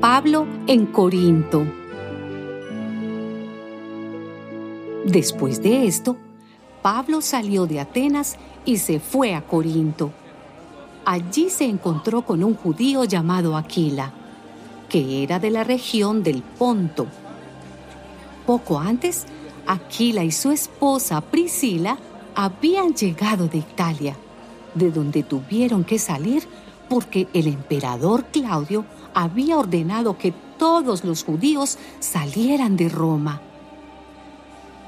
Pablo en Corinto. Después de esto, Pablo salió de Atenas y se fue a Corinto. Allí se encontró con un judío llamado Aquila, que era de la región del Ponto. Poco antes, Aquila y su esposa Priscila habían llegado de Italia, de donde tuvieron que salir porque el emperador Claudio había ordenado que todos los judíos salieran de Roma.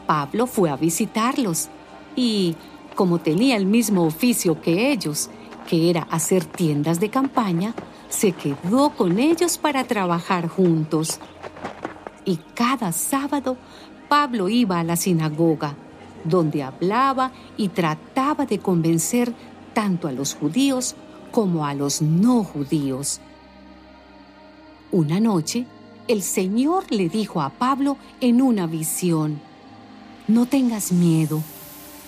Pablo fue a visitarlos y, como tenía el mismo oficio que ellos, que era hacer tiendas de campaña, se quedó con ellos para trabajar juntos. Y cada sábado Pablo iba a la sinagoga, donde hablaba y trataba de convencer tanto a los judíos como a los no judíos. Una noche, el Señor le dijo a Pablo en una visión, no tengas miedo,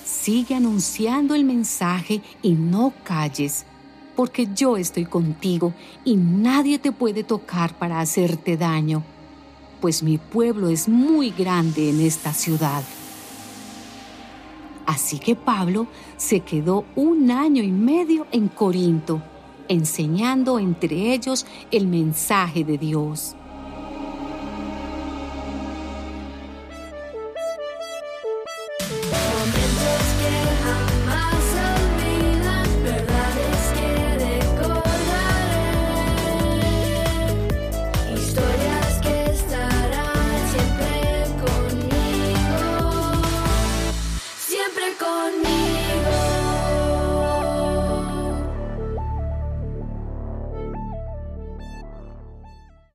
sigue anunciando el mensaje y no calles, porque yo estoy contigo y nadie te puede tocar para hacerte daño, pues mi pueblo es muy grande en esta ciudad. Así que Pablo se quedó un año y medio en Corinto, enseñando entre ellos el mensaje de Dios.